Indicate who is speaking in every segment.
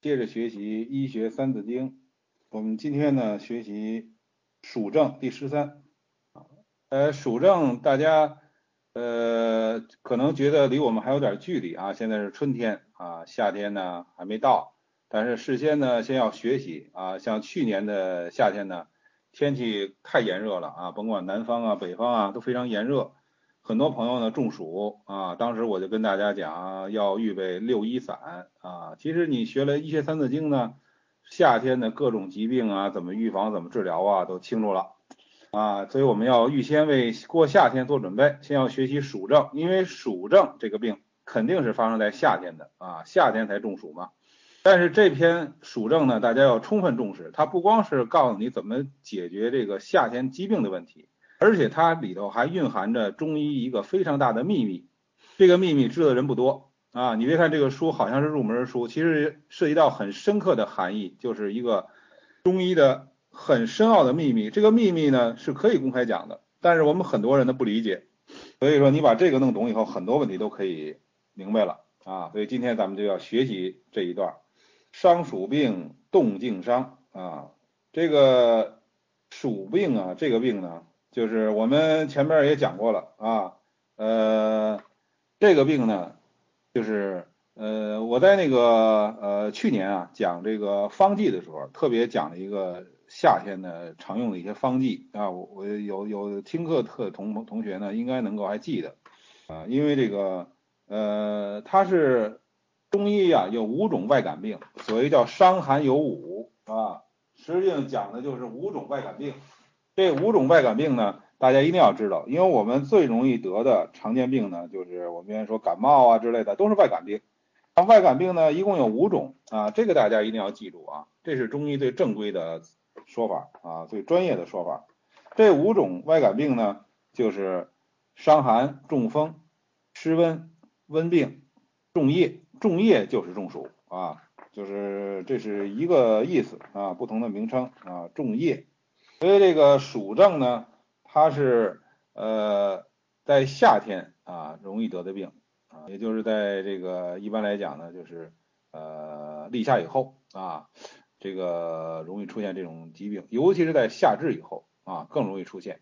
Speaker 1: 接着学习医学三字经，我们今天呢学习暑症第十三。呃，暑症大家呃可能觉得离我们还有点距离啊，现在是春天啊，夏天呢还没到，但是事先呢先要学习啊，像去年的夏天呢，天气太炎热了啊，甭管南方啊北方啊都非常炎热。很多朋友呢中暑啊，当时我就跟大家讲要预备六一散啊。其实你学了医学三字经呢，夏天的各种疾病啊，怎么预防、怎么治疗啊，都清楚了啊。所以我们要预先为过夏天做准备，先要学习暑症，因为暑症这个病肯定是发生在夏天的啊，夏天才中暑嘛。但是这篇暑症呢，大家要充分重视，它不光是告诉你怎么解决这个夏天疾病的问题。而且它里头还蕴含着中医一个非常大的秘密，这个秘密知道的人不多啊。你别看这个书好像是入门书，其实涉及到很深刻的含义，就是一个中医的很深奥的秘密。这个秘密呢是可以公开讲的，但是我们很多人呢不理解。所以说你把这个弄懂以后，很多问题都可以明白了啊。所以今天咱们就要学习这一段，伤暑病动静伤啊。这个暑病啊，这个病呢。就是我们前面也讲过了啊，呃，这个病呢，就是呃，我在那个呃去年啊讲这个方剂的时候，特别讲了一个夏天的常用的一些方剂啊，我我有有听课特同同学呢，应该能够还记得啊，因为这个呃，它是中医啊有五种外感病，所谓叫伤寒有五啊，实际上讲的就是五种外感病。这五种外感病呢，大家一定要知道，因为我们最容易得的常见病呢，就是我们原来说感冒啊之类的，都是外感病。那外感病呢，一共有五种啊，这个大家一定要记住啊，这是中医最正规的说法啊，最专业的说法。这五种外感病呢，就是伤寒、中风、湿温、温病、中叶。中叶就是中暑啊，就是这是一个意思啊，不同的名称啊，中叶。所以这个暑症呢，它是呃在夏天啊容易得的病啊，也就是在这个一般来讲呢，就是呃立夏以后啊，这个容易出现这种疾病，尤其是在夏至以后啊更容易出现。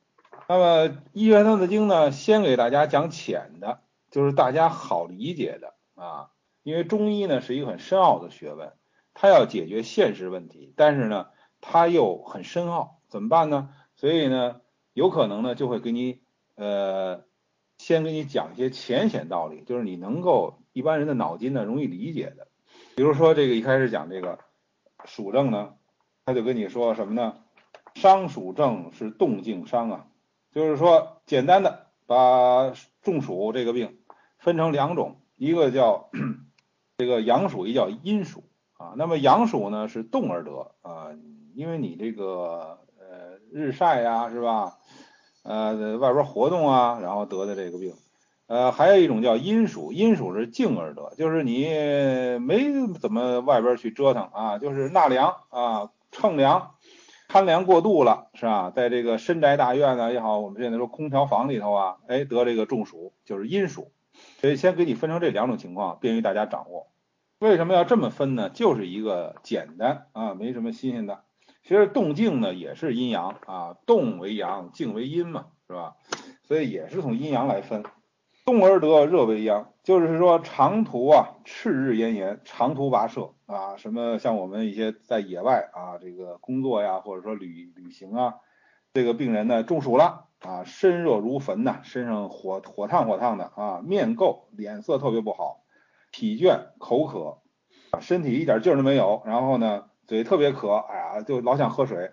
Speaker 1: 那么医学三字经呢，先给大家讲浅的，就是大家好理解的啊，因为中医呢是一个很深奥的学问，它要解决现实问题，但是呢它又很深奥。怎么办呢？所以呢，有可能呢就会给你呃，先给你讲一些浅显道理，就是你能够一般人的脑筋呢容易理解的。比如说这个一开始讲这个暑症呢，他就跟你说什么呢？伤暑症是动静伤啊，就是说简单的把中暑这个病分成两种，一个叫 这个阳暑，一叫阴暑啊。那么阳暑呢是动而得啊，因为你这个。日晒呀，是吧？呃，外边活动啊，然后得的这个病。呃，还有一种叫阴暑，阴暑是静而得，就是你没怎么外边去折腾啊，就是纳凉啊，乘凉，贪凉过度了，是吧？在这个深宅大院呢也好，我们现在说空调房里头啊，哎，得这个中暑，就是阴暑。所以先给你分成这两种情况，便于大家掌握。为什么要这么分呢？就是一个简单啊，没什么新鲜的。其实动静呢也是阴阳啊，动为阳，静为阴嘛，是吧？所以也是从阴阳来分。动而得，热为阳，就是说长途啊，赤日炎炎，长途跋涉啊，什么像我们一些在野外啊，这个工作呀，或者说旅旅行啊，这个病人呢中暑了啊，身热如焚呐，身上火火烫火烫的啊，面垢，脸色特别不好，疲倦，口渴，啊身体一点劲儿都没有，然后呢。嘴特别渴，哎呀，就老想喝水。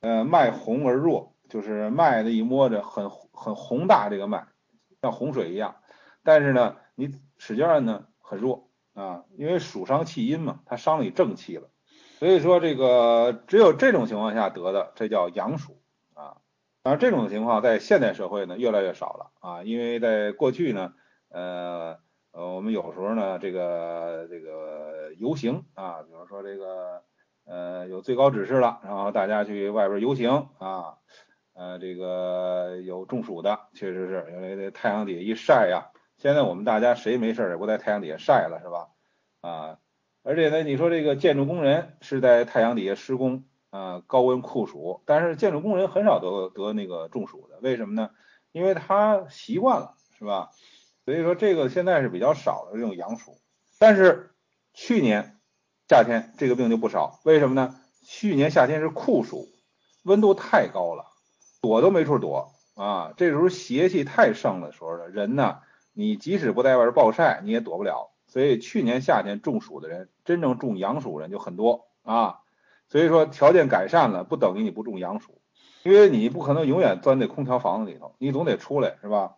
Speaker 1: 呃，脉红而弱，就是脉的一摸着很很宏大，这个脉像洪水一样。但是呢，你使劲按呢，很弱啊，因为暑伤气阴嘛，它伤了你正气了。所以说这个只有这种情况下得的，这叫阳暑啊。当然这种情况在现代社会呢越来越少了啊，因为在过去呢，呃呃，我们有时候呢这个这个游行啊，比如说这个。呃，有最高指示了，然后大家去外边游行啊，呃，这个有中暑的，确实是因为这太阳底下一晒呀。现在我们大家谁没事也不在太阳底下晒了，是吧？啊，而且呢，你说这个建筑工人是在太阳底下施工啊，高温酷暑，但是建筑工人很少得得那个中暑的，为什么呢？因为他习惯了，是吧？所以说这个现在是比较少的这种阳暑，但是去年夏天这个病就不少，为什么呢？去年夏天是酷暑，温度太高了，躲都没处躲啊！这时候邪气太盛的时候呢，人呢，你即使不在外边暴晒，你也躲不了。所以去年夏天中暑的人，真正中阳暑人就很多啊。所以说条件改善了，不等于你不中阳暑，因为你不可能永远钻在空调房子里头，你总得出来，是吧？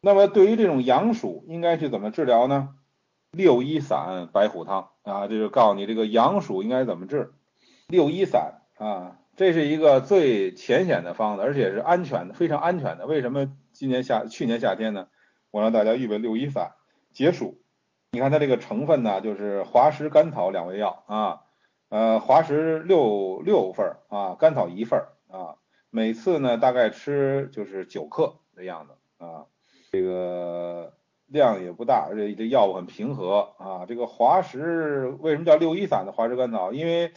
Speaker 1: 那么对于这种阳暑，应该去怎么治疗呢？六一散白虎汤啊，这就告诉你这个阳暑应该怎么治。六一散啊，这是一个最浅显的方子，而且是安全的，非常安全的。为什么今年夏去年夏天呢？我让大家预备六一散解暑。你看它这个成分呢，就是滑石、甘草两味药啊，呃，滑石六六份啊，甘草一份啊，每次呢大概吃就是九克的样子啊。这个量也不大，而且这药物很平和啊。这个滑石为什么叫六一散的滑石甘草？因为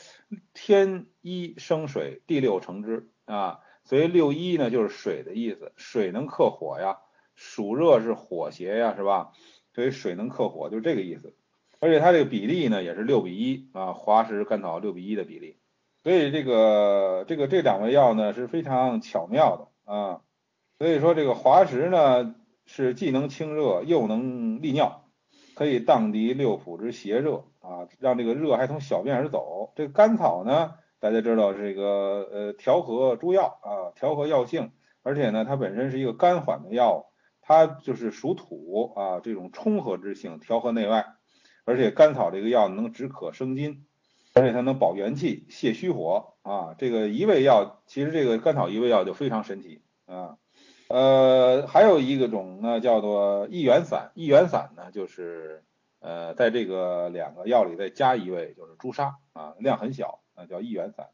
Speaker 1: 天一生水，地六成之啊，所以六一呢就是水的意思，水能克火呀，暑热是火邪呀，是吧？所以水能克火，就是这个意思。而且它这个比例呢也是六比一啊，滑石甘草六比一的比例。所以这个这个这两味药呢是非常巧妙的啊。所以说这个滑石呢。是既能清热又能利尿，可以荡涤六腑之邪热啊，让这个热还从小便而走。这个甘草呢，大家知道这个呃调和诸药啊，调和药性，而且呢它本身是一个甘缓的药，它就是属土啊，这种冲和之性，调和内外。而且甘草这个药能止渴生津，而且它能保元气、泻虚火啊。这个一味药，其实这个甘草一味药就非常神奇啊。呃，还有一个种呢，叫做一元散。一元散呢，就是呃，在这个两个药里再加一味，就是朱砂啊，量很小啊，叫一元散。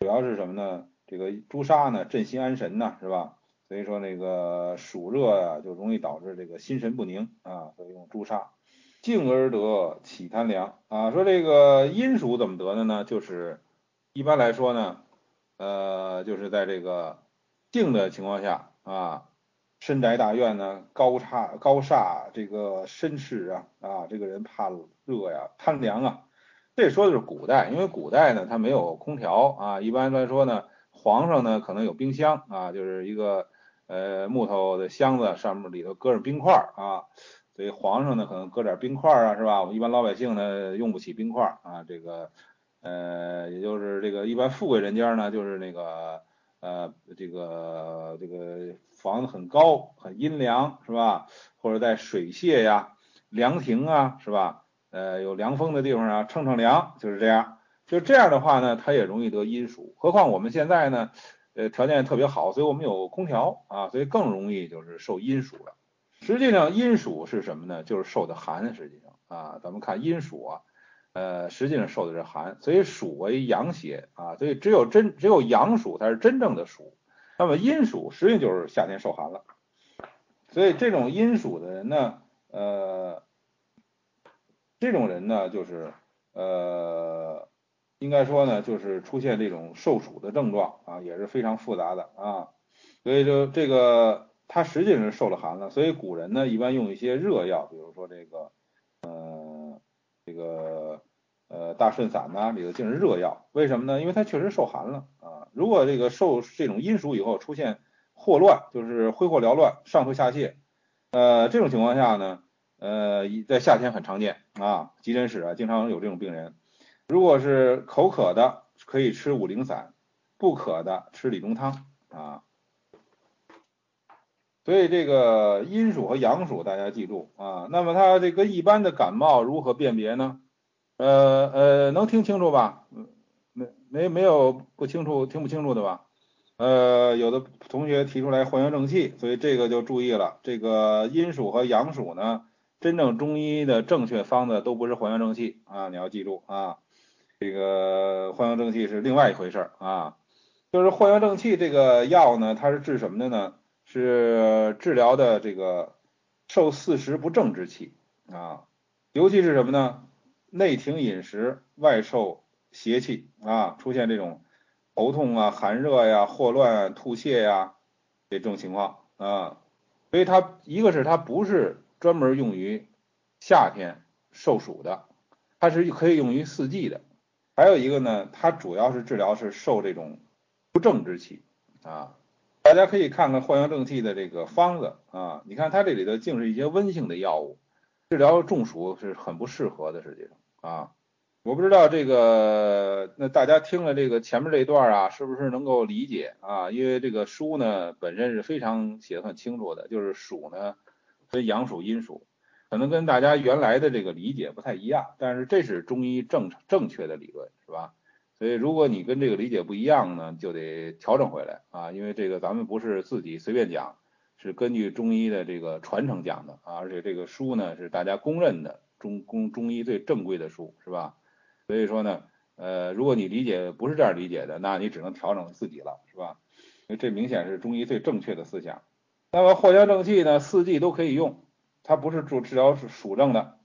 Speaker 1: 主要是什么呢？这个朱砂呢，镇心安神呐，是吧？所以说那个暑热呀，就容易导致这个心神不宁啊，所以用朱砂。静而得，起贪凉啊。说这个阴暑怎么得的呢？就是一般来说呢，呃，就是在这个静的情况下。啊，深宅大院呢，高差高煞，这个绅士啊啊，这个人怕热呀，贪凉啊。这说的是古代，因为古代呢，它没有空调啊。一般来说呢，皇上呢可能有冰箱啊，就是一个呃木头的箱子，上面里头搁着冰块啊。所以皇上呢可能搁点冰块啊，是吧？我们一般老百姓呢用不起冰块啊。这个呃，也就是这个一般富贵人家呢，就是那个。呃，这个这个房子很高，很阴凉，是吧？或者在水榭呀、凉亭啊，是吧？呃，有凉风的地方啊，乘乘凉，就是这样。就这样的话呢，它也容易得阴暑。何况我们现在呢，呃，条件特别好，所以我们有空调啊，所以更容易就是受阴暑了。实际上，阴暑是什么呢？就是受的寒。实际上啊，咱们看阴暑啊。呃，实际上受的是寒，所以暑为阳邪啊，所以只有真只有阳暑才是真正的暑。那么阴暑实际就是夏天受寒了，所以这种阴暑的人呢，呃，这种人呢，就是呃，应该说呢，就是出现这种受暑的症状啊，也是非常复杂的啊。所以就这个他实际上是受了寒了，所以古人呢一般用一些热药，比如说这个，呃，这个。呃，大顺散呐，里头竟是热药，为什么呢？因为它确实受寒了啊。如果这个受这种阴暑以后出现霍乱，就是挥霍缭乱、上吐下泻，呃，这种情况下呢，呃，在夏天很常见啊，急诊室啊经常有这种病人。如果是口渴的，可以吃五苓散；不渴的，吃理中汤啊。所以这个阴暑和阳暑大家记住啊。那么它这个一般的感冒如何辨别呢？呃呃，能听清楚吧？没没没有不清楚听不清楚的吧？呃，有的同学提出来换阳正气，所以这个就注意了。这个阴暑和阳暑呢，真正中医的正确方子都不是换阳正气啊，你要记住啊。这个换阳正气是另外一回事儿啊。就是换阳正气这个药呢，它是治什么的呢？是治疗的这个受四时不正之气啊，尤其是什么呢？内停饮食，外受邪气啊，出现这种头痛啊、寒热呀、霍乱、啊吐泻呀这种情况啊，所以它一个是它不是专门用于夏天受暑的，它是可以用于四季的。还有一个呢，它主要是治疗是受这种不正之气啊。大家可以看看藿香正气的这个方子啊，你看它这里头竟是一些温性的药物，治疗中暑是很不适合的，实际上啊，我不知道这个那大家听了这个前面这一段啊，是不是能够理解啊？因为这个书呢本身是非常写的很清楚的，就是暑呢分阳暑阴暑。可能跟大家原来的这个理解不太一样，但是这是中医正正确的理论，是吧？所以如果你跟这个理解不一样呢，就得调整回来啊，因为这个咱们不是自己随便讲，是根据中医的这个传承讲的啊，而且这个书呢是大家公认的中公中医最正规的书，是吧？所以说呢，呃，如果你理解不是这样理解的，那你只能调整自己了，是吧？因为这明显是中医最正确的思想。那么藿香正气呢，四季都可以用。它不是治治疗是暑症的，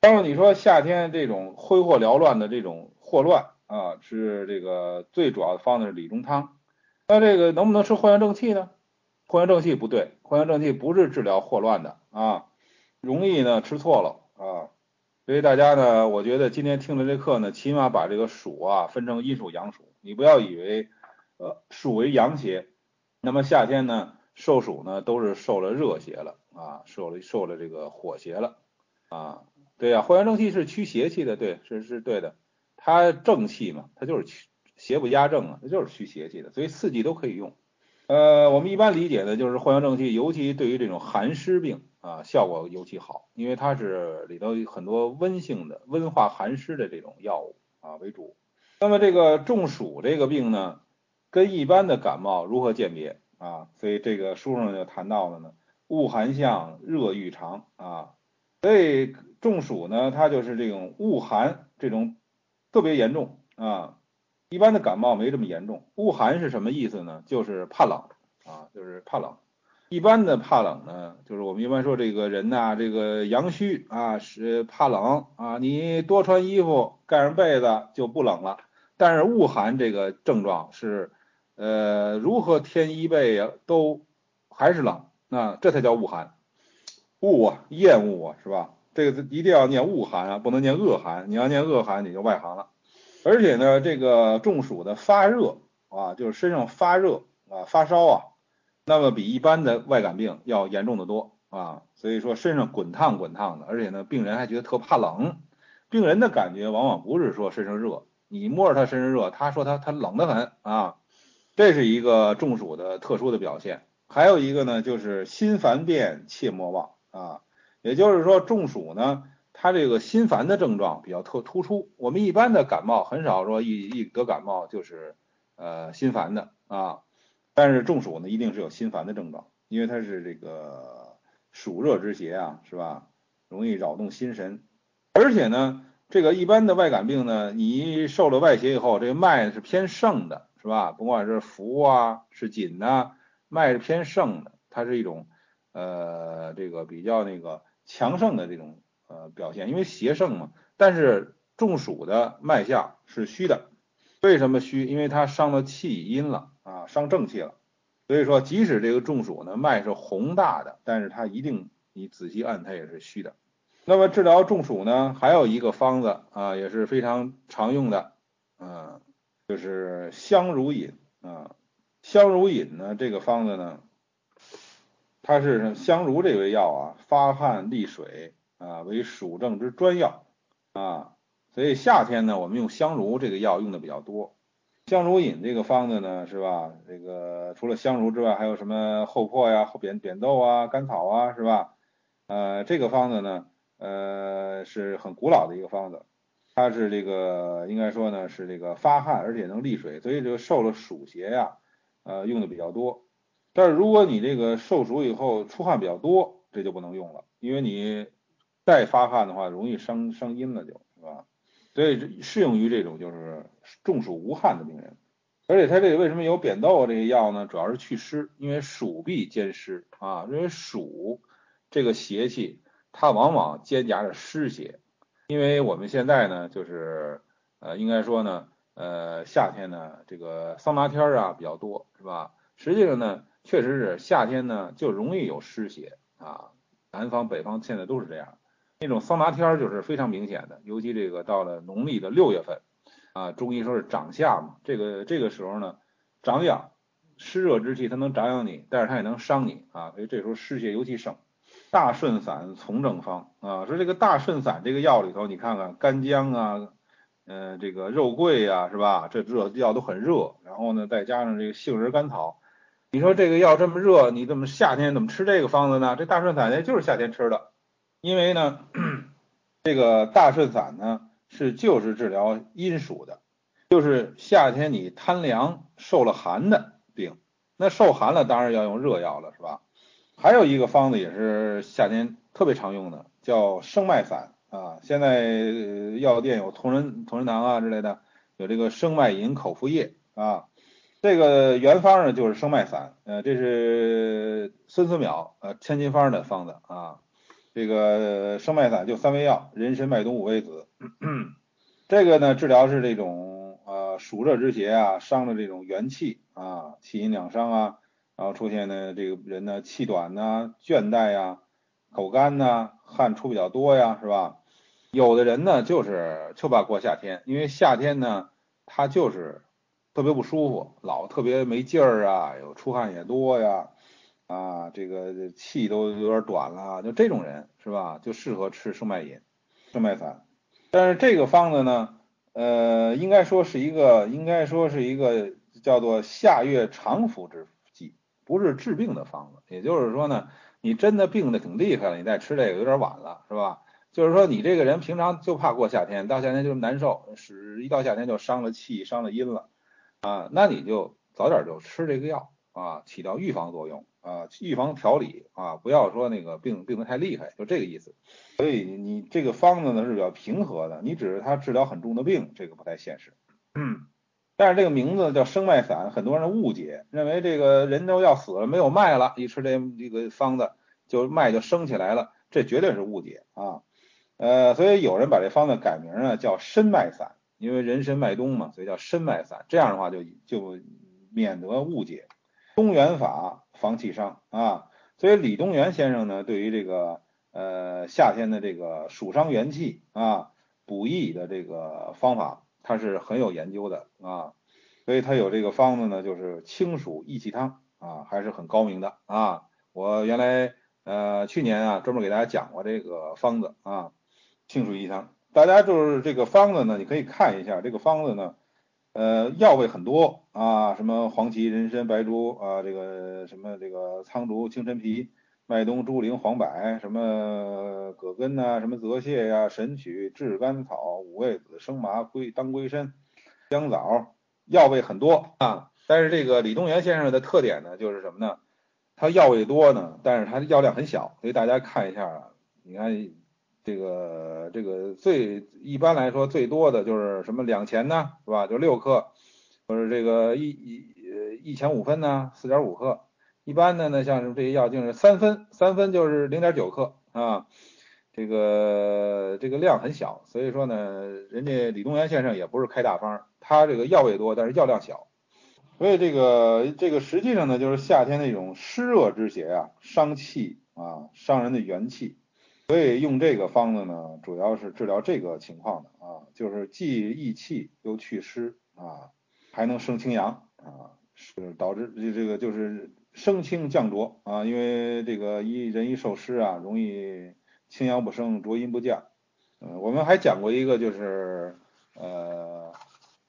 Speaker 1: 当然你说夏天这种挥霍缭乱的这种霍乱啊，是这个最主要的方子是理中汤，那这个能不能吃藿香正气呢？藿香正气不对，藿香正气不是治疗霍乱的啊，容易呢吃错了啊，所以大家呢，我觉得今天听了这课呢，起码把这个暑啊分成阴暑阳暑，你不要以为呃暑为阳邪，那么夏天呢受暑呢都是受了热邪了。啊，受了受了这个火邪了啊，对呀，藿香正气是驱邪气的，对，是是对的，它正气嘛，它就是邪不压正啊，它就是驱邪气的，所以四季都可以用。呃，我们一般理解的就是藿香正气，尤其对于这种寒湿病啊，效果尤其好，因为它是里头有很多温性的、温化寒湿的这种药物啊为主。那么这个中暑这个病呢，跟一般的感冒如何鉴别啊？所以这个书上就谈到了呢。恶寒象，热欲长啊，所以中暑呢，它就是这种恶寒这种特别严重啊。一般的感冒没这么严重。恶寒是什么意思呢？就是怕冷啊，就是怕冷。一般的怕冷呢，就是我们一般说这个人呐，这个阳虚啊是怕冷啊，你多穿衣服盖上被子就不冷了。但是恶寒这个症状是呃如何添衣被呀都还是冷。那这才叫恶寒，恶啊，厌恶啊，是吧？这个一定要念恶寒啊，不能念恶寒。你要念恶寒，你就外行了。而且呢，这个中暑的发热啊，就是身上发热啊，发烧啊，那么比一般的外感病要严重的多啊。所以说身上滚烫滚烫的，而且呢，病人还觉得特怕冷。病人的感觉往往不是说身上热，你摸着他身上热，他说他他冷得很啊。这是一个中暑的特殊的表现。还有一个呢，就是心烦变，切莫忘啊。也就是说，中暑呢，它这个心烦的症状比较特突出。我们一般的感冒很少说一一得感冒就是呃心烦的啊，但是中暑呢，一定是有心烦的症状，因为它是这个暑热之邪啊，是吧？容易扰动心神。而且呢，这个一般的外感病呢，你受了外邪以后，这个脉是偏盛的，是吧？不管是浮啊，是紧呐。脉是偏盛的，它是一种呃这个比较那个强盛的这种呃表现，因为邪盛嘛。但是中暑的脉象是虚的，为什么虚？因为它伤了气阴了啊，伤正气了。所以说，即使这个中暑呢脉是宏大的，但是它一定你仔细按它也是虚的。那么治疗中暑呢，还有一个方子啊也是非常常用的，嗯，就是香茹饮啊。香茹饮呢，这个方子呢，它是香茹这味药啊，发汗利水啊，为暑症之专药啊，所以夏天呢，我们用香茹这个药用的比较多。香茹饮这个方子呢，是吧？这个除了香茹之外，还有什么厚朴呀、厚扁扁豆啊、甘草啊，是吧？呃，这个方子呢，呃，是很古老的一个方子，它是这个应该说呢，是这个发汗而且能利水，所以就受了暑邪呀。呃，用的比较多，但是如果你这个受暑以后出汗比较多，这就不能用了，因为你再发汗的话，容易伤伤阴了，就是吧？所以适用于这种就是中暑无汗的病人。而且它这个为什么有扁豆这些药呢？主要是祛湿，因为暑必兼湿啊，因为暑这个邪气它往往兼夹着湿邪，因为我们现在呢，就是呃，应该说呢，呃，夏天呢，这个桑拿天啊比较多，是吧？实际上呢，确实是夏天呢就容易有湿邪啊，南方北方现在都是这样。那种桑拿天就是非常明显的，尤其这个到了农历的六月份啊，中医说是长夏嘛，这个这个时候呢，长养湿热之气，它能长养你，但是它也能伤你啊，所以这时候湿邪尤其盛。大顺散从正方啊，说这个大顺散这个药里头，你看看干姜啊，呃，这个肉桂啊，是吧？这热药都很热，然后呢，再加上这个杏仁甘草，你说这个药这么热，你怎么夏天怎么吃这个方子呢？这大顺散呢就是夏天吃的。因为呢，这个大顺散呢是就是治疗阴暑的，就是夏天你贪凉受了寒的病，那受寒了当然要用热药了，是吧？还有一个方子也是夏天特别常用的，叫生脉散啊。现在药店有同仁同仁堂啊之类的，有这个生脉饮口服液啊。这个原方呢就是生脉散，呃，这是孙思邈呃千金方的方子啊。这个生脉散就三味药：人参、麦冬、五味子。这个呢，治疗是这种呃暑热之邪啊，伤了这种元气啊，气阴两伤啊，然后出现呢这个人呢气短呐、倦怠呀、口干呐、汗出比较多呀，是吧？有的人呢就是就怕过夏天，因为夏天呢他就是特别不舒服，老特别没劲儿啊，有出汗也多呀。啊，这个气都有点短了，就这种人是吧？就适合吃生脉饮、生脉散。但是这个方子呢，呃，应该说是一个，应该说是一个叫做夏月常服之剂，不是治病的方子。也就是说呢，你真的病的挺厉害了，你再吃这个有点晚了，是吧？就是说你这个人平常就怕过夏天，到夏天就难受，是一到夏天就伤了气、伤了阴了啊，那你就早点就吃这个药啊，起到预防作用。啊，预防调理啊，不要说那个病病得太厉害，就这个意思。所以你这个方子呢是比较平和的，你只是它治疗很重的病，这个不太现实。嗯，但是这个名字叫生脉散，很多人误解，认为这个人都要死了没有脉了，一吃这这个方子就脉就升起来了，这绝对是误解啊。呃，所以有人把这方子改名呢叫参脉散，因为人参脉冬嘛，所以叫参脉散。这样的话就就免得误解。东元法。防气伤啊，所以李东垣先生呢，对于这个呃夏天的这个暑伤元气啊补益的这个方法，他是很有研究的啊，所以他有这个方子呢，就是清暑益气汤啊，还是很高明的啊。我原来呃去年啊专门给大家讲过这个方子啊，清暑益气汤，大家就是这个方子呢，你可以看一下这个方子呢。呃，药味很多啊，什么黄芪、人参、白术啊，这个什么这个苍术、青陈皮、麦冬、猪苓、黄柏，什么葛根呐，什么泽泻呀、神曲、炙甘草、五味子、生麻、归当归参、香枣，药味很多啊。但是这个李东垣先生的特点呢，就是什么呢？他药味多呢，但是他的药量很小，所以大家看一下，你看。这个这个最一般来说最多的就是什么两钱呢，是吧？就六克，或者这个一一呃一钱五分呢，四点五克。一般的呢，像这些药就是三分，三分就是零点九克啊。这个这个量很小，所以说呢，人家李东垣先生也不是开大方，他这个药味多，但是药量小。所以这个这个实际上呢，就是夏天那种湿热之邪啊，伤气啊，伤人的元气。所以用这个方子呢，主要是治疗这个情况的啊，就是既益气又祛湿啊，还能生清阳啊，是导致这这个就是生清降浊啊，因为这个一人一受湿啊，容易清阳不升，浊阴不降。嗯，我们还讲过一个就是呃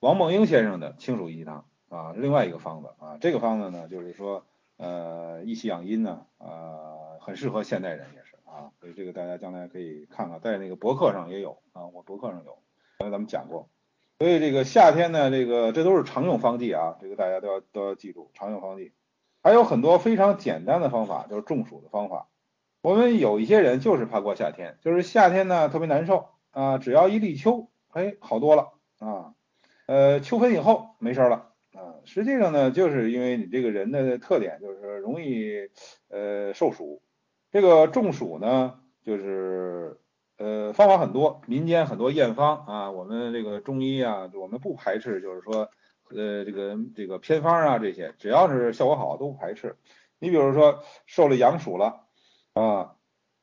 Speaker 1: 王梦英先生的清暑益气汤啊，另外一个方子啊，这个方子呢就是说呃益气养阴呢啊，很适合现代人也。啊，所以这个大家将来可以看看，在那个博客上也有啊，我博客上有，刚才咱们讲过。所以这个夏天呢，这个这都是常用方剂啊，这个大家都要都要记住常用方剂。还有很多非常简单的方法，就是中暑的方法。我们有一些人就是怕过夏天，就是夏天呢特别难受啊，只要一立秋，哎，好多了啊。呃，秋分以后没事了啊。实际上呢，就是因为你这个人的特点就是容易呃受暑。这个中暑呢，就是呃方法很多，民间很多验方啊，我们这个中医啊，我们不排斥，就是说呃这个这个偏方啊这些，只要是效果好都不排斥。你比如说受了阳暑了啊，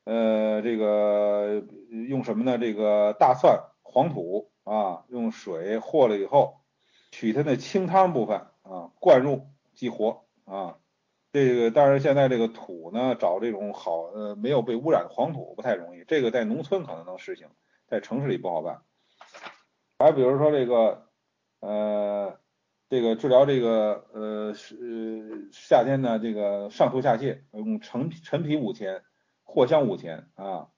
Speaker 1: 呃这个用什么呢？这个大蒜、黄土啊，用水和了以后，取它的清汤部分啊，灌入激活啊。这个但是现在这个土呢，找这种好呃没有被污染的黄土不太容易，这个在农村可能能实行，在城市里不好办。还比如说这个呃这个治疗这个呃是夏天呢这个上吐下泻，用陈陈皮五钱，藿香五钱啊，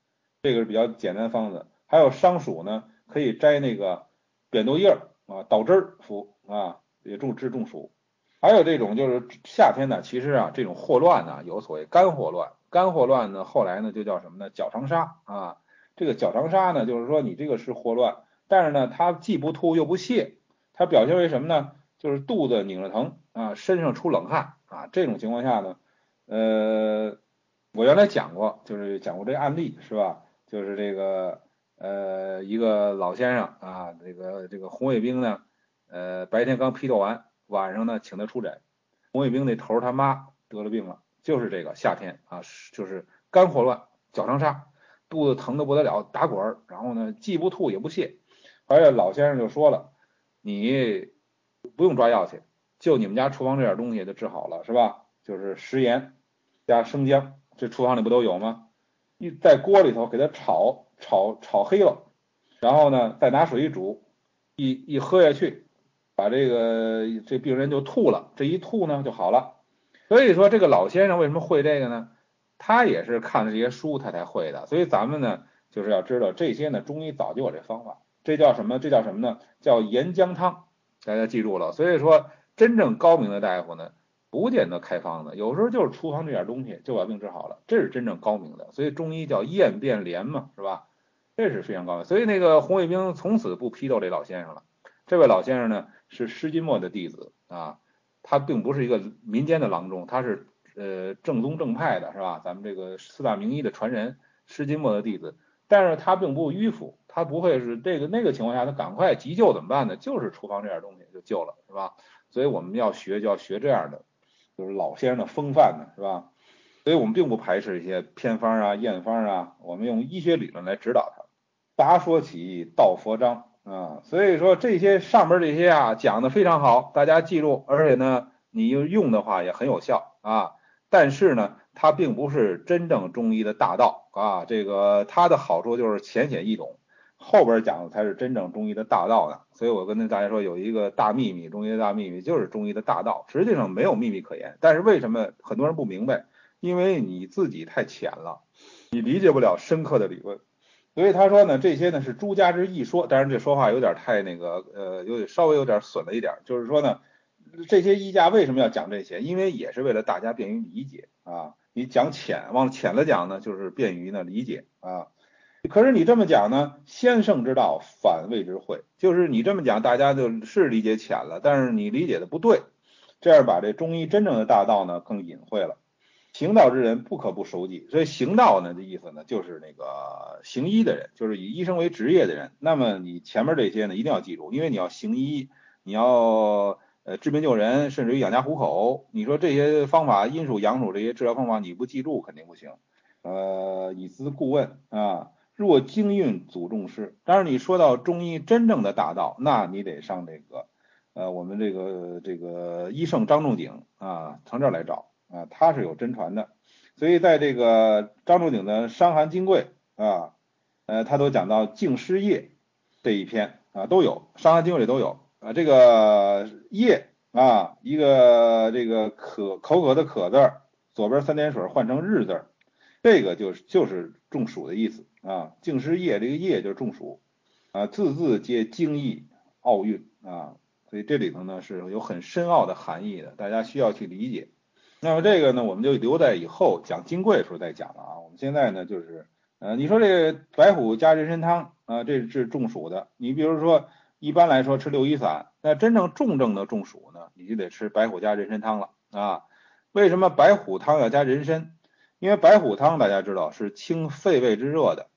Speaker 1: 这个是比较简单方子。还有伤暑呢，可以摘那个扁豆叶儿啊捣汁儿服啊，也助治中暑。还有这种就是夏天呢，其实啊，这种霍乱呢，有所谓肝霍乱，肝霍乱呢，后来呢就叫什么呢？脚长沙啊，这个脚长沙呢，就是说你这个是霍乱，但是呢，它既不吐又不泻，它表现为什么呢？就是肚子拧着疼啊，身上出冷汗啊，这种情况下呢，呃，我原来讲过，就是讲过这案例是吧？就是这个呃一个老先生啊，这个这个红卫兵呢，呃白天刚批斗完。晚上呢，请他出诊。红卫兵那头他妈得了病了，就是这个夏天啊，就是肝霍乱、脚长沙，肚子疼的不得了，打滚，然后呢，既不吐也不泻。而且老先生就说了，你不用抓药去，就你们家厨房这点东西就治好了，是吧？就是食盐加生姜，这厨房里不都有吗？一在锅里头给它炒炒炒黑了，然后呢，再拿水一煮，一一喝下去。把这个这病人就吐了，这一吐呢就好了。所以说这个老先生为什么会这个呢？他也是看了这些书他才会的。所以咱们呢就是要知道这些呢中医早就有这方法，这叫什么？这叫什么呢？叫岩浆汤。大家记住了。所以说真正高明的大夫呢，不见得开方子，有时候就是厨房这点东西就把病治好了，这是真正高明的。所以中医叫验变连嘛，是吧？这是非常高明。所以那个红卫兵从此不批斗这老先生了。这位老先生呢？是施金墨的弟子啊，他并不是一个民间的郎中，他是呃正宗正派的，是吧？咱们这个四大名医的传人，施金墨的弟子，但是他并不迂腐，他不会是这个那个情况下，他赶快急救怎么办呢？就是厨房这点东西就救了，是吧？所以我们要学就要学这样的，就是老先生的风范呢，是吧？所以我们并不排斥一些偏方啊、验方啊，我们用医学理论来指导他。杂说起道佛章。啊，所以说这些上边这些啊讲的非常好，大家记住，而且呢，你用的话也很有效啊。但是呢，它并不是真正中医的大道啊。这个它的好处就是浅显易懂，后边讲的才是真正中医的大道呢。所以我跟大家说，有一个大秘密，中医的大秘密就是中医的大道，实际上没有秘密可言。但是为什么很多人不明白？因为你自己太浅了，你理解不了深刻的理论。所以他说呢，这些呢是诸家之一说，当然这说话有点太那个，呃，有点稍微有点损了一点。就是说呢，这些医家为什么要讲这些？因为也是为了大家便于理解啊。你讲浅，往浅了讲呢，就是便于呢理解啊。可是你这么讲呢，先圣之道反谓之讳，就是你这么讲，大家就是理解浅了，但是你理解的不对，这样把这中医真正的大道呢更隐晦了。行道之人不可不熟记，所以行道呢的意思呢，就是那个行医的人，就是以医生为职业的人。那么你前面这些呢，一定要记住，因为你要行医，你要呃治病救人，甚至于养家糊口。你说这些方法，阴属阳属这些治疗方法，你不记住肯定不行。呃，以资顾问啊，若经运祖重师。当然你说到中医真正的大道，那你得上这个呃我们这个这个医圣张仲景啊，从这儿来找。啊，他是有真传的，所以在这个张仲景的《伤寒金匮》啊，呃，他都讲到净湿液这一篇啊，都有《伤寒金匮》里都有啊。这个液啊，一个这个渴口渴的渴字，左边三点水换成日字，这个就是就是中暑的意思啊。净湿液这个液就是中暑啊，字字皆精义奥运啊，所以这里头呢是有很深奥的含义的，大家需要去理解。那么这个呢，我们就留在以后讲金匮的时候再讲了啊。我们现在呢，就是呃，你说这个白虎加人参汤啊，这是中暑的。你比如说，一般来说吃六一散，那真正重症的中暑呢，你就得吃白虎加人参汤了啊。为什么白虎汤要加人参？因为白虎汤大家知道是清肺胃之热的，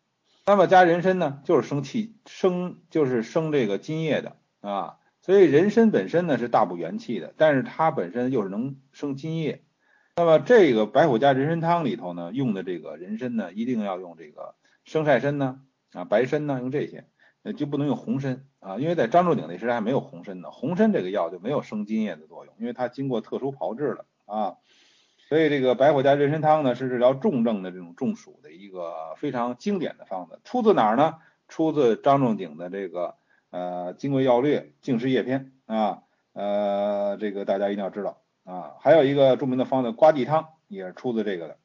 Speaker 1: 那么加人参呢，就是生气生就是生这个津液的啊。所以人参本身呢是大补元气的，但是它本身又是能生津液。那么这个白虎加人参汤里头呢，用的这个人参呢，一定要用这个生晒参呢，啊白参呢，用这些，呃就不能用红参啊，因为在张仲景那时代还没有红参呢，红参这个药就没有生津液的作用，因为它经过特殊炮制了啊。所以这个白虎加人参汤呢，是治疗重症的这种中暑的一个非常经典的方子。出自哪儿呢？出自张仲景的这个。呃，《金匮要略》《净湿液篇》啊，呃，这个大家一定要知道啊。还有一个著名的方子瓜地汤，也是出自这个的。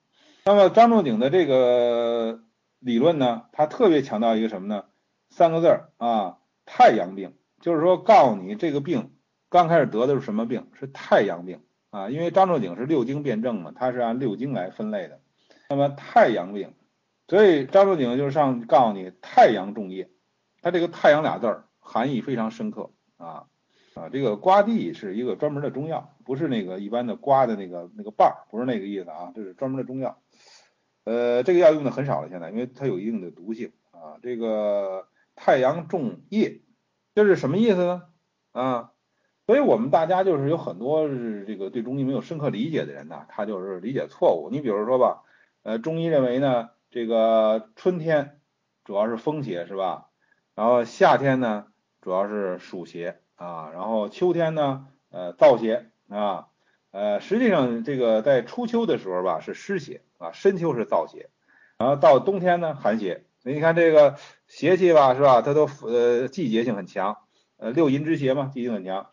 Speaker 1: 那么张仲景的这个理论呢，他特别强调一个什么呢？三个字儿啊，太阳病，就是说告诉你这个病刚开始得的是什么病，是太阳病啊。因为张仲景是六经辩证嘛，他是按六经来分类的。那么太阳病，所以张仲景就是上告诉你太阳重液，他这个太阳俩字儿。含义非常深刻啊啊！这个瓜地是一个专门的中药，不是那个一般的瓜的那个那个瓣儿，不是那个意思啊，这是专门的中药。呃，这个药用的很少了，现在因为它有一定的毒性啊。这个太阳重叶，这是什么意思呢？啊，所以我们大家就是有很多是这个对中医没有深刻理解的人呢，他就是理解错误。你比如说吧，呃，中医认为呢，这个春天主要是风邪是吧？然后夏天呢？主要是暑邪啊，然后秋天呢，呃，燥邪啊，呃，实际上这个在初秋的时候吧是湿邪啊，深秋是燥邪，然后到冬天呢寒邪。所以你看这个邪气吧，是吧？它都呃季节性很强，呃，六淫之邪嘛，季节性很强。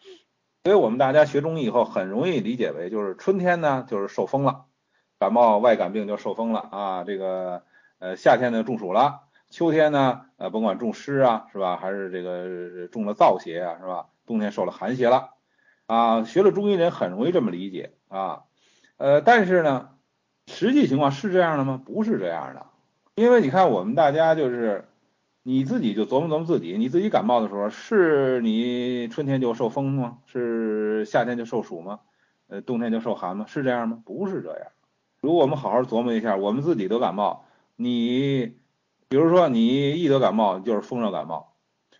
Speaker 1: 所以我们大家学中医以后很容易理解为就是春天呢就是受风了，感冒外感病就受风了啊，这个呃夏天呢中暑了。秋天呢，呃，甭管中湿啊，是吧？还是这个中了燥邪啊，是吧？冬天受了寒邪了，啊，学了中医人很容易这么理解啊，呃，但是呢，实际情况是这样的吗？不是这样的，因为你看我们大家就是你自己就琢磨琢磨自己，你自己感冒的时候，是你春天就受风吗？是夏天就受暑吗？呃，冬天就受寒吗？是这样吗？不是这样。如果我们好好琢磨一下，我们自己得感冒，你。比如说，你一得感冒就是风热感冒，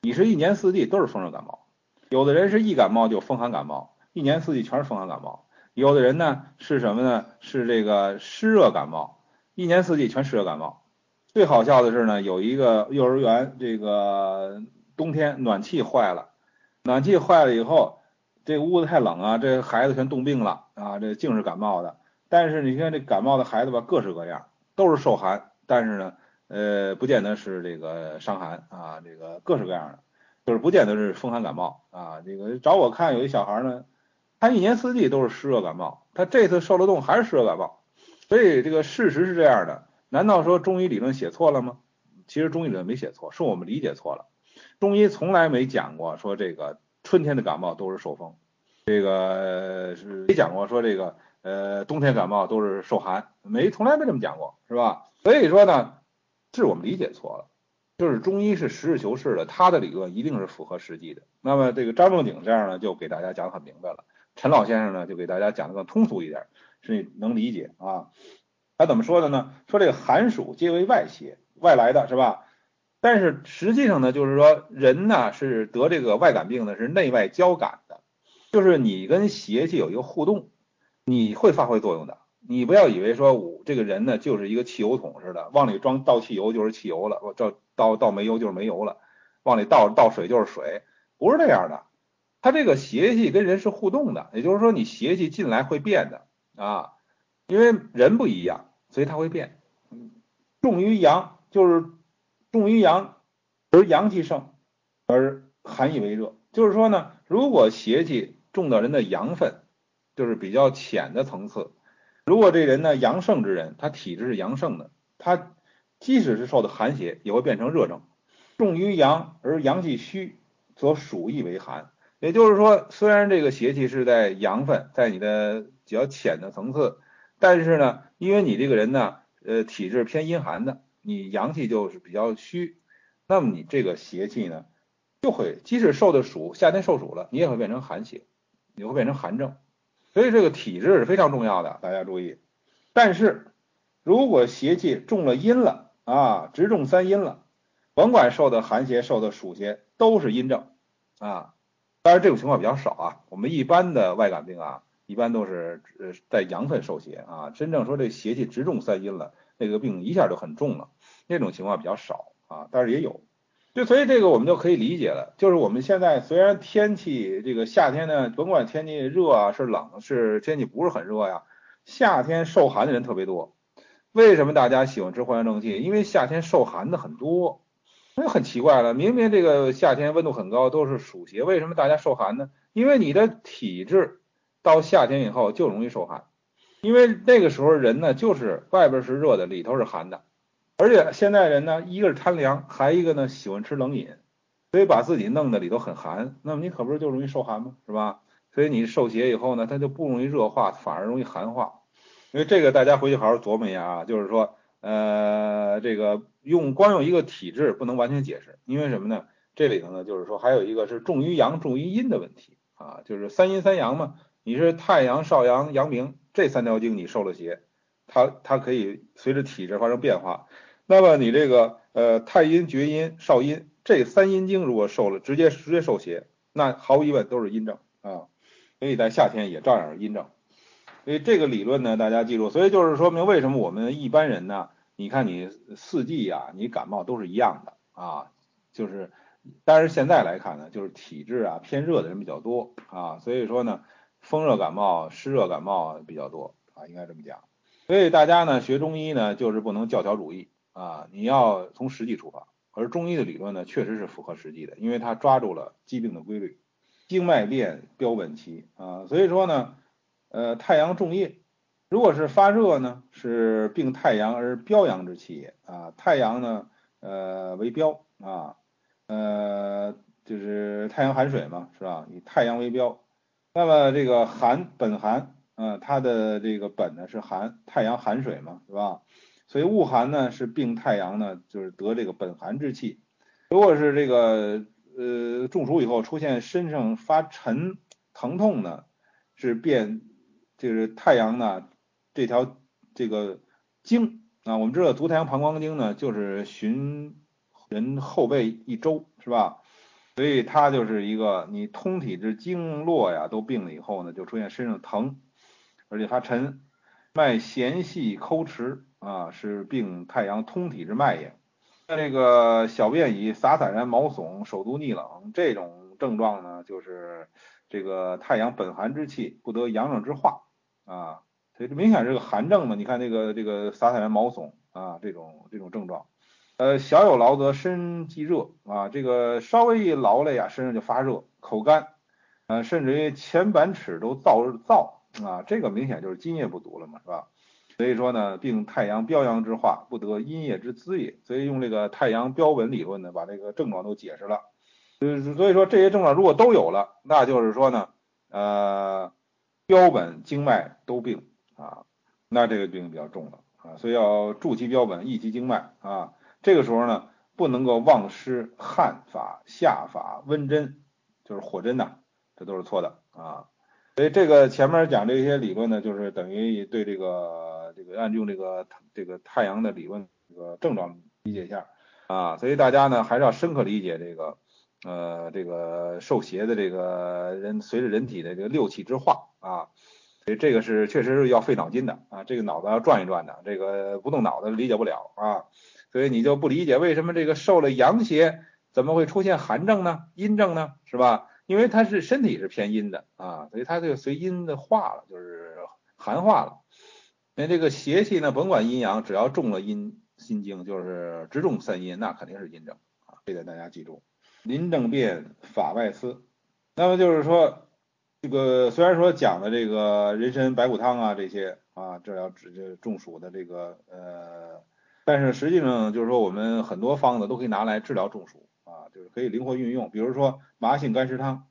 Speaker 1: 你是一年四季都是风热感冒。有的人是一感冒就风寒感冒，一年四季全是风寒感冒。有的人呢是什么呢？是这个湿热感冒，一年四季全湿热感冒。最好笑的是呢，有一个幼儿园，这个冬天暖气坏了，暖气坏了以后，这屋子太冷啊，这孩子全冻病了啊，这净是感冒的。但是你看这感冒的孩子吧，各式各样，都是受寒，但是呢。呃，不见得是这个伤寒啊，这个各式各样的，就是不见得是风寒感冒啊。这个找我看有一小孩呢，他一年四季都是湿热感冒，他这次受了冻还是湿热感冒，所以这个事实是这样的。难道说中医理论写错了吗？其实中医理论没写错，是我们理解错了。中医从来没讲过说这个春天的感冒都是受风，这个是没讲过说这个呃冬天感冒都是受寒，没从来没这么讲过，是吧？所以说呢。是我们理解错了，就是中医是实事求是的，他的理论一定是符合实际的。那么这个张仲景这样呢，就给大家讲很明白了。陈老先生呢，就给大家讲的更通俗一点，是能理解啊。他怎么说的呢？说这个寒暑皆为外邪，外来的是吧？但是实际上呢，就是说人呢是得这个外感病呢，是内外交感的，就是你跟邪气有一个互动，你会发挥作用的。你不要以为说我这个人呢就是一个汽油桶似的，往里装倒汽油就是汽油了，我倒倒倒煤油就是煤油了，往里倒倒水就是水，不是这样的。他这个邪气跟人是互动的，也就是说你邪气进来会变的啊，因为人不一样，所以它会变。重于阳就是重于阳，而阳气盛，而寒以为热。就是说呢，如果邪气重到人的阳分，就是比较浅的层次。如果这人呢阳盛之人，他体质是阳盛的，他即使是受的寒邪，也会变成热症。重于阳而阳气虚，则暑亦为寒。也就是说，虽然这个邪气是在阳分，在你的比较浅的层次，但是呢，因为你这个人呢，呃，体质偏阴寒的，你阳气就是比较虚，那么你这个邪气呢，就会即使受的暑，夏天受暑了，你也会变成寒邪，你会变成寒症。所以这个体质是非常重要的，大家注意。但是如果邪气中了阴了啊，直中三阴了，甭管受的寒邪、受的暑邪，都是阴症啊。当然这种情况比较少啊。我们一般的外感病啊，一般都是呃带阳分受邪啊。真正说这邪气直中三阴了，那个病一下就很重了，那种情况比较少啊，但是也有。就所以这个我们就可以理解了，就是我们现在虽然天气这个夏天呢，甭管天气热啊是冷，是天气不是很热呀，夏天受寒的人特别多。为什么大家喜欢吃藿香正气？因为夏天受寒的很多，那很奇怪了。明明这个夏天温度很高，都是暑邪，为什么大家受寒呢？因为你的体质到夏天以后就容易受寒，因为那个时候人呢就是外边是热的，里头是寒的。而且现在人呢，一个是贪凉，还一个呢喜欢吃冷饮，所以把自己弄得里头很寒，那么你可不是就容易受寒吗？是吧？所以你受邪以后呢，它就不容易热化，反而容易寒化。因为这个大家回去好好琢磨一下啊，就是说，呃，这个用光用一个体质不能完全解释，因为什么呢？这里头呢，就是说还有一个是重于阳重于阴的问题啊，就是三阴三阳嘛，你是太阳、少阳、阳明这三条经你受了邪，它它可以随着体质发生变化。那么你这个呃太阴、厥阴、少阴这三阴经如果受了直接直接受邪，那毫无疑问都是阴症啊，所以在夏天也照样是阴症。所以这个理论呢，大家记住。所以就是说明为什么我们一般人呢，你看你四季呀，你感冒都是一样的啊，就是，但是现在来看呢，就是体质啊偏热的人比较多啊，所以说呢，风热感冒、湿热感冒比较多啊，应该这么讲。所以大家呢学中医呢，就是不能教条主义。啊，你要从实际出发，而中医的理论呢，确实是符合实际的，因为它抓住了疾病的规律，经脉变标本期啊，所以说呢，呃，太阳重夜，如果是发热呢，是病太阳而标阳之气也啊，太阳呢，呃，为标啊，呃，就是太阳寒水嘛，是吧？以太阳为标，那么这个寒本寒，嗯，它的这个本呢是寒，太阳寒水嘛，是吧？所以恶寒呢是病太阳呢，就是得这个本寒之气。如果是这个呃中暑以后出现身上发沉疼痛呢，是变就是太阳呢这条这个经啊，我们知道足太阳膀胱经呢就是循人后背一周是吧？所以它就是一个你通体之经络呀都病了以后呢，就出现身上疼，而且发沉，脉弦细抠迟。啊，是病太阳通体之脉也。那这个小便已洒洒然、毛耸、手足逆冷这种症状呢，就是这个太阳本寒之气不得阳热之化啊，所以这明显是个寒症嘛。你看这个这个洒洒然、毛耸啊，这种这种症状。呃，小有劳则身即热啊，这个稍微一劳累啊，身上就发热、口干，呃，甚至于前板齿都燥燥啊，这个明显就是津液不足了嘛，是吧？所以说呢，病太阳标阳之化，不得阴液之滋也。所以用这个太阳标本理论呢，把这个症状都解释了。所以说这些症状如果都有了，那就是说呢，呃，标本经脉都病啊，那这个病比较重了啊。所以要助其标本，益其经脉啊。这个时候呢，不能够忘失汗法、下法、温针，就是火针呐，这都是错的啊。所以这个前面讲这些理论呢，就是等于对这个。这个按用这个这个太阳的理论这个症状理解一下啊，所以大家呢还是要深刻理解这个呃这个受邪的这个人随着人体的这个六气之化啊，所以这个是确实是要费脑筋的啊，这个脑子要转一转的，这个不动脑子理解不了啊，所以你就不理解为什么这个受了阳邪怎么会出现寒症呢？阴症呢？是吧？因为他是身体是偏阴的啊，所以他就随阴的化了，就是寒化了。那这个邪气呢，甭管阴阳，只要中了阴心经，就是直中三阴，那肯定是阴症啊，这点大家记住。临症变法外思，那么就是说，这个虽然说讲的这个人参白骨汤啊这些啊治疗治中暑的这个呃，但是实际上就是说我们很多方子都可以拿来治疗中暑啊，就是可以灵活运用。比如说麻杏甘石汤，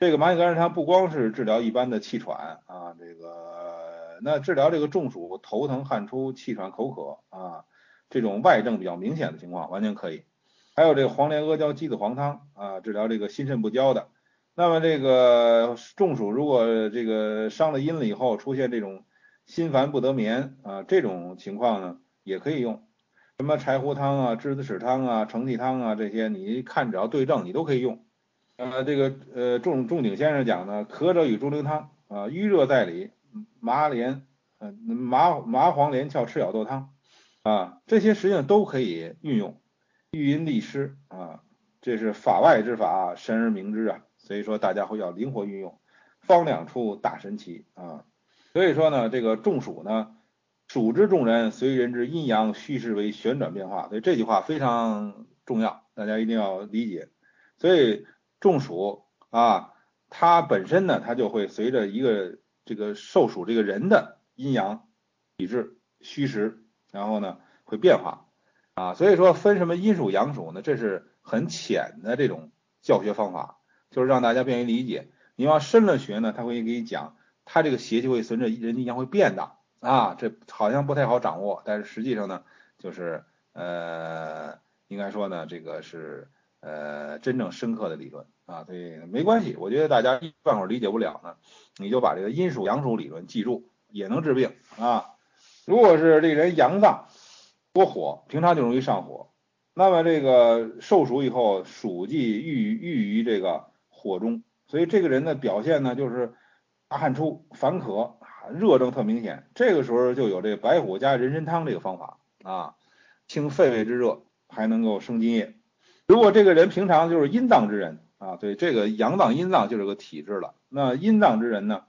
Speaker 1: 这个麻杏甘石汤不光是治疗一般的气喘啊，这个。那治疗这个中暑、头疼、汗出、气喘、口渴啊，这种外症比较明显的情况，完全可以。还有这个黄连阿胶鸡子黄汤啊，治疗这个心肾不交的。那么这个中暑如果这个伤了阴了以后，出现这种心烦不得眠啊，这种情况呢，也可以用。什么柴胡汤啊、栀子豉汤啊、承气汤啊这些，你看只要对症，你都可以用。呃，这个呃仲仲景先生讲呢，咳者与猪苓汤啊，瘀热在里，麻连呃麻麻黄连翘赤咬豆汤啊，这些实际上都可以运用，育阴利湿啊，这是法外之法，神而明之啊。所以说大家会要灵活运用，方两处大神奇啊。所以说呢，这个中暑呢，暑之众人随人之阴阳虚实为旋转变化，所以这句话非常重要，大家一定要理解。所以。中暑啊，它本身呢，它就会随着一个这个受暑这个人的阴阳体质虚实，然后呢会变化啊，所以说分什么阴属阳属呢？这是很浅的这种教学方法，就是让大家便于理解。你往深了学呢，他会给你讲，他这个邪气会随着人阴阳会变的啊，这好像不太好掌握，但是实际上呢，就是呃，应该说呢，这个是。呃，真正深刻的理论啊，所以没关系。我觉得大家一半会儿理解不了呢，你就把这个阴属阳属理论记住，也能治病啊。如果是这人阳脏多火，平常就容易上火，那么这个受暑以后，暑气郁郁于这个火中，所以这个人的表现呢，就是大汗出、烦渴、热症特明显。这个时候就有这个白虎加人参汤这个方法啊，清肺胃之热，还能够生津液。如果这个人平常就是阴脏之人啊，对这个阳脏阴脏就是个体质了。那阴脏之人呢，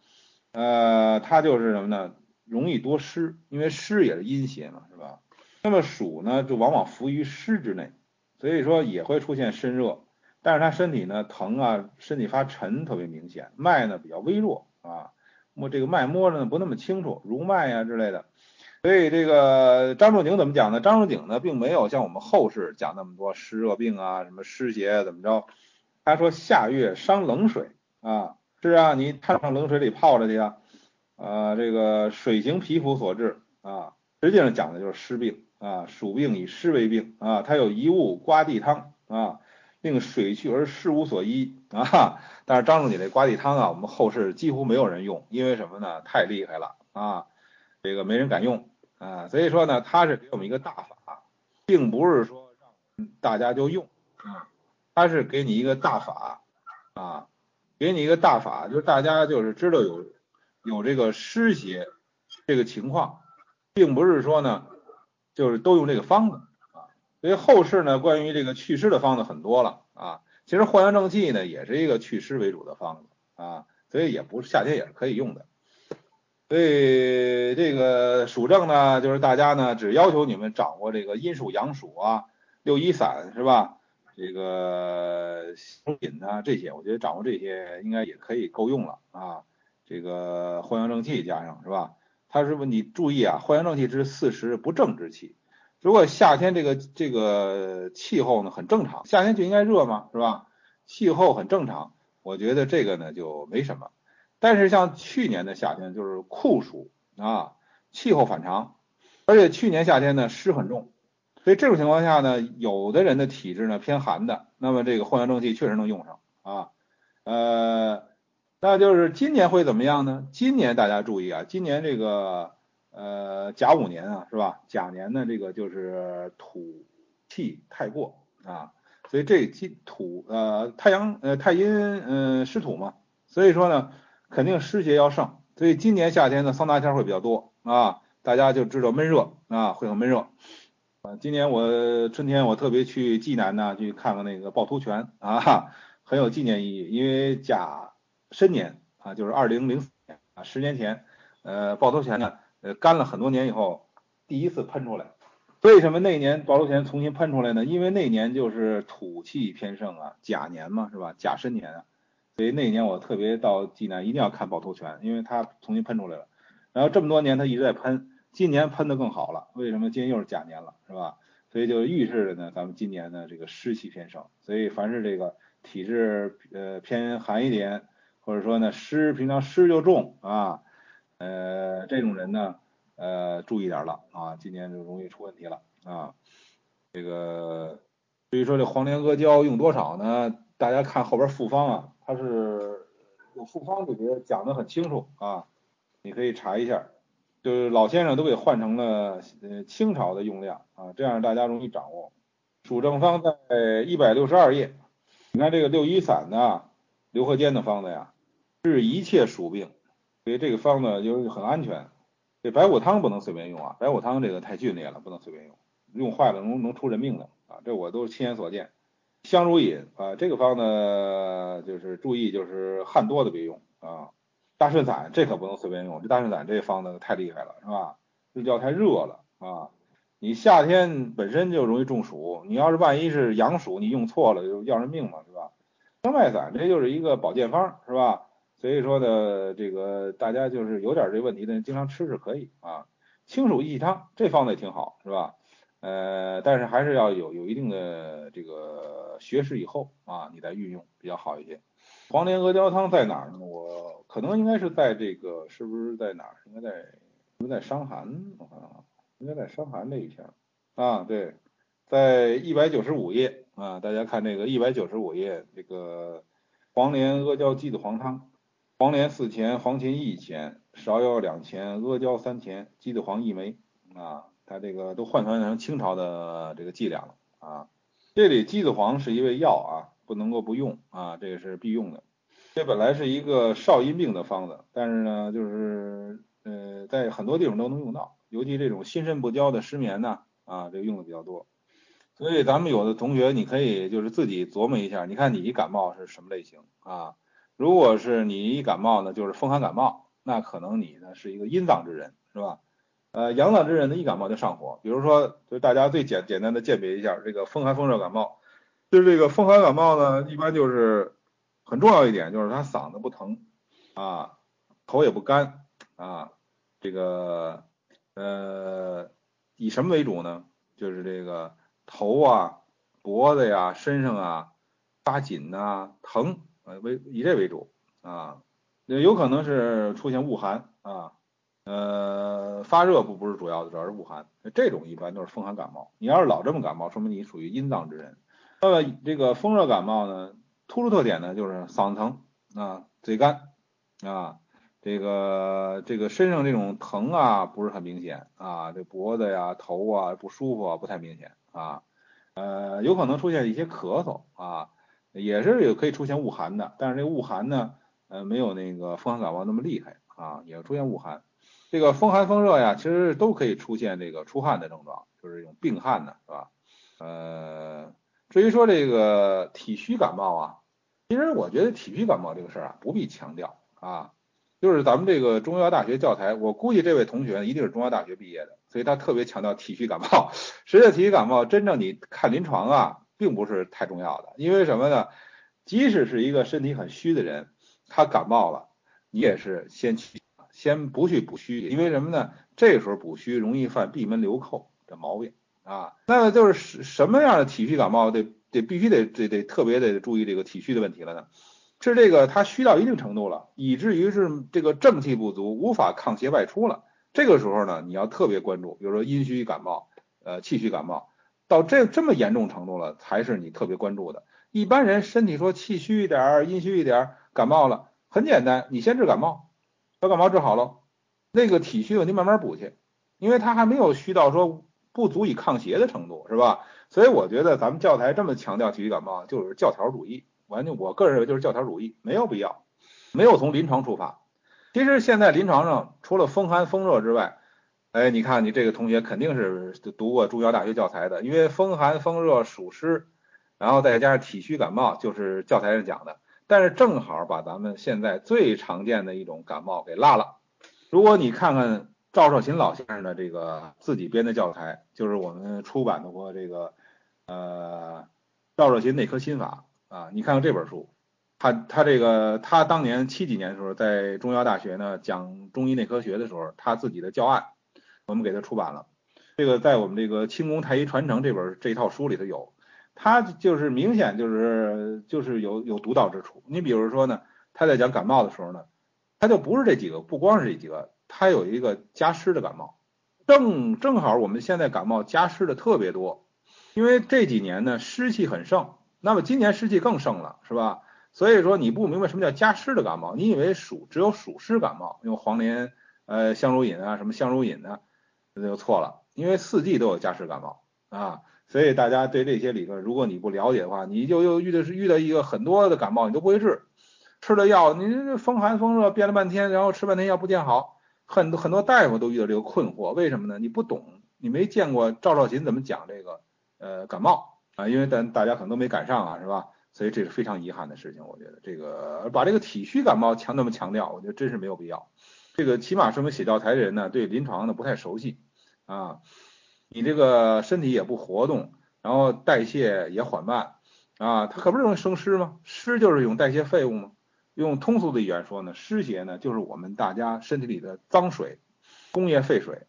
Speaker 1: 呃，他就是什么呢？容易多湿，因为湿也是阴邪嘛，是吧？那么暑呢，就往往伏于湿之内，所以说也会出现身热，但是他身体呢疼啊，身体发沉特别明显，脉呢比较微弱啊，摸这个脉摸着呢不那么清楚，如脉呀之类的。所以这个张仲景怎么讲呢？张仲景呢，并没有像我们后世讲那么多湿热病啊，什么湿邪怎么着？他说夏月伤冷水啊，是啊，你摊上冷水里泡着去啊，啊，这个水行皮肤所致啊，实际上讲的就是湿病啊，暑病以湿为病啊，它有一物刮地汤啊，令水去而湿无所依啊。但是张仲景这刮地汤啊，我们后世几乎没有人用，因为什么呢？太厉害了啊。这个没人敢用啊，所以说呢，他是给我们一个大法，并不是说大家就用啊，他是给你一个大法啊，给你一个大法，就是大家就是知道有有这个湿邪这个情况，并不是说呢就是都用这个方子啊，所以后世呢关于这个祛湿的方子很多了啊，其实藿香正气呢也是一个祛湿为主的方子啊，所以也不是夏天也是可以用的。所以这个暑症呢，就是大家呢只要求你们掌握这个阴暑阳暑啊，六一散是吧？这个生饮啊这些，我觉得掌握这些应该也可以够用了啊。这个藿香正气加上是吧？它是问你注意啊，藿香正气之四时不正之气。如果夏天这个这个气候呢很正常，夏天就应该热嘛是吧？气候很正常，我觉得这个呢就没什么。但是像去年的夏天就是酷暑啊，气候反常，而且去年夏天呢湿很重，所以这种情况下呢，有的人的体质呢偏寒的，那么这个藿香正气确实能用上啊，呃，那就是今年会怎么样呢？今年大家注意啊，今年这个呃甲午年啊，是吧？甲年呢这个就是土气太过啊，所以这金土呃太阳呃太阴嗯湿土嘛，所以说呢。肯定湿邪要盛，所以今年夏天呢，桑拿天会比较多啊，大家就知道闷热啊，会很闷热。啊，今年我春天我特别去济南呢，去看看那个趵突泉啊，很有纪念意义，因为甲申年啊，就是二零零四年啊，十年前，呃，趵突泉呢，呃，干了很多年以后，第一次喷出来。为什么那年趵突泉重新喷出来呢？因为那年就是土气偏盛啊，甲年嘛，是吧？甲申年啊。所以那年我特别到济南，一定要看趵突泉，因为它重新喷出来了。然后这么多年它一直在喷，今年喷的更好了。为什么？今年又是甲年了，是吧？所以就预示着呢，咱们今年呢这个湿气偏盛。所以凡是这个体质呃偏寒一点，或者说呢湿平常湿就重啊，呃这种人呢呃注意点了啊，今年就容易出问题了啊。这个至于说这黄连阿胶用多少呢？大家看后边复方啊。它是有复方里边讲的很清楚啊，你可以查一下。就是老先生都给换成了呃清朝的用量啊，这样大家容易掌握。属正方在一百六十二页，你看这个六一散的硫合尖的方子呀，治一切鼠病，所以这个方子就是很安全。这白虎汤不能随便用啊，白虎汤这个太剧烈了，不能随便用，用坏了能能出人命的啊，这我都是亲眼所见。香如饮啊，这个方呢就是注意就是汗多的别用啊。大顺散这可不能随便用，这大顺散这方子太厉害了，是吧？日叫太热了啊。你夏天本身就容易中暑，你要是万一是阳暑，你用错了就要人命嘛，是吧？生脉散这就是一个保健方，是吧？所以说呢，这个大家就是有点这问题的，经常吃是可以啊。清暑益气汤这方子也挺好，是吧？呃，但是还是要有有一定的这个学识以后啊，你再运用比较好一些。黄连阿胶汤在哪儿呢？我可能应该是在这个，是不是在哪儿？应该在，应该在伤寒，我看看。应该在伤寒这一篇啊，对，在一百九十五页啊，大家看这个一百九十五页，这个黄连阿胶鸡子黄汤，黄连四钱，黄芩一钱，芍药两钱，阿胶三钱，鸡子黄一枚啊，它这个都换算成清朝的这个剂量了啊。这里鸡子黄是一味药啊，不能够不用啊，这个是必用的。这本来是一个少阴病的方子，但是呢，就是呃，在很多地方都能用到。尤其这种心肾不交的失眠呢，啊，这个用的比较多。所以咱们有的同学，你可以就是自己琢磨一下，你看你一感冒是什么类型啊？如果是你一感冒呢，就是风寒感冒，那可能你呢是一个阴脏之人，是吧？呃，阳脏之人呢一感冒就上火。比如说，就大家最简简单的鉴别一下，这个风寒风热感冒，就是这个风寒感冒呢，一般就是很重要一点就是他嗓子不疼啊，头也不干啊，这个。呃，以什么为主呢？就是这个头啊、脖子呀、身上啊发紧呐、疼，呃为以这为主啊。有可能是出现恶寒啊，呃发热不不是主要的，主要是恶寒。这种一般都是风寒感冒。你要是老这么感冒，说明你属于阴脏之人。那么这个风热感冒呢，突出特点呢就是嗓子疼啊、嘴干啊。这个这个身上这种疼啊不是很明显啊，这脖子呀头啊不舒服啊不太明显啊，呃有可能出现一些咳嗽啊，也是有可以出现恶寒的，但是这恶寒呢呃没有那个风寒感冒那么厉害啊，也出现恶寒。这个风寒风热呀，其实都可以出现这个出汗的症状，就是这种病汗呢，是吧？呃，至于说这个体虚感冒啊，其实我觉得体虚感冒这个事儿啊不必强调啊。就是咱们这个中医药大学教材，我估计这位同学一定是中药大学毕业的，所以他特别强调体虚感冒。实际体虚感冒，真正你看临床啊，并不是太重要的，因为什么呢？即使是一个身体很虚的人，他感冒了，你也是先去先不去补虚，因为什么呢？这时候补虚容易犯闭门留寇的毛病啊。那么就是什么样的体虚感冒，得得必须得得得特别得注意这个体虚的问题了呢？是这个，他虚到一定程度了，以至于是这个正气不足，无法抗邪外出了。这个时候呢，你要特别关注，比如说阴虚感冒，呃，气虚感冒，到这这么严重程度了，才是你特别关注的。一般人身体说气虚一点儿，阴虚一点儿，感冒了，很简单，你先治感冒，把感冒治好了，那个体虚的你慢慢补去，因为他还没有虚到说不足以抗邪的程度，是吧？所以我觉得咱们教材这么强调体虚感冒，就是教条主义。完全，我个人认为就是教条主义，没有必要，没有从临床出发。其实现在临床上除了风寒风热之外，哎，你看你这个同学肯定是读过中医药大学教材的，因为风寒风热暑湿，然后再加上体虚感冒，就是教材上讲的。但是正好把咱们现在最常见的一种感冒给落了。如果你看看赵少勤老先生的这个自己编的教材，就是我们出版的过这个呃赵少勤内科心法。啊，你看看这本书，他他这个他当年七几年的时候，在中医药大学呢讲中医内科学的时候，他自己的教案，我们给他出版了。这个在我们这个《清宫太医传承》这本这一套书里头有，他就是明显就是就是有有独到之处。你比如说呢，他在讲感冒的时候呢，他就不是这几个，不光是这几个，他有一个加湿的感冒，正正好我们现在感冒加湿的特别多，因为这几年呢湿气很盛。那么今年湿气更盛了，是吧？所以说你不明白什么叫加湿的感冒，你以为暑只有暑湿感冒，用黄连呃香茹饮啊，什么香茹饮呢，那就错了，因为四季都有加湿感冒啊，所以大家对这些理论，如果你不了解的话，你就又遇的是遇到一个很多的感冒，你都不会治，吃了药，你这风寒风热变了半天，然后吃半天药不见好，很多很多大夫都遇到这个困惑，为什么呢？你不懂，你没见过赵少琴怎么讲这个呃感冒啊，因为咱大家可能都没赶上啊，是吧？所以这是非常遗憾的事情，我觉得这个把这个体虚感冒强那么强调，我觉得真是没有必要。这个起码说明写教材的人呢，对临床呢不太熟悉啊。你这个身体也不活动，然后代谢也缓慢啊，它可不是容易生湿吗？湿就是一种代谢废物吗？用通俗的语言说呢，湿邪呢就是我们大家身体里的脏水、工业废水，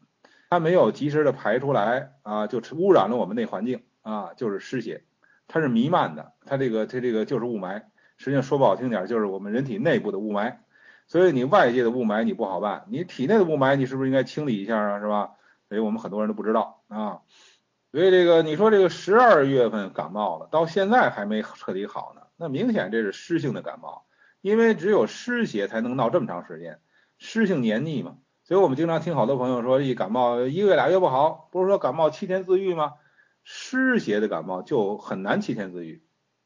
Speaker 1: 它没有及时的排出来啊，就污染了我们内环境啊，就是湿邪。它是弥漫的，它这个它这个就是雾霾，实际上说不好听点，就是我们人体内部的雾霾。所以你外界的雾霾你不好办，你体内的雾霾你是不是应该清理一下啊？是吧？所以我们很多人都不知道啊。所以这个你说这个十二月份感冒了，到现在还没彻底好呢，那明显这是湿性的感冒，因为只有湿邪才能闹这么长时间，湿性黏腻嘛。所以我们经常听好多朋友说，一感冒一个月俩月不好，不是说感冒七天自愈吗？湿邪的感冒就很难七天自愈，